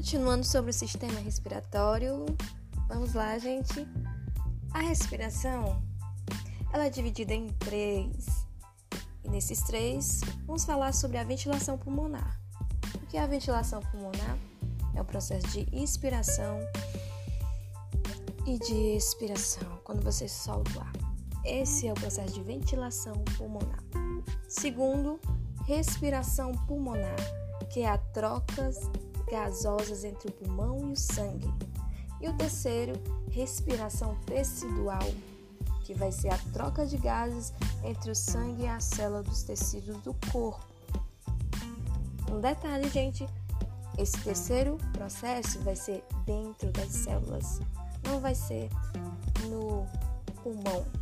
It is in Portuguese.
Continuando sobre o sistema respiratório, vamos lá, gente. A respiração, ela é dividida em três. E nesses três, vamos falar sobre a ventilação pulmonar. O que é a ventilação pulmonar? É o processo de inspiração e de expiração, quando você solta o ar. Esse é o processo de ventilação pulmonar. Segundo, respiração pulmonar, que é a troca gasosas entre o pulmão e o sangue. E o terceiro, respiração tecidual, que vai ser a troca de gases entre o sangue e a célula dos tecidos do corpo. Um detalhe, gente, esse terceiro processo vai ser dentro das células, não vai ser no pulmão.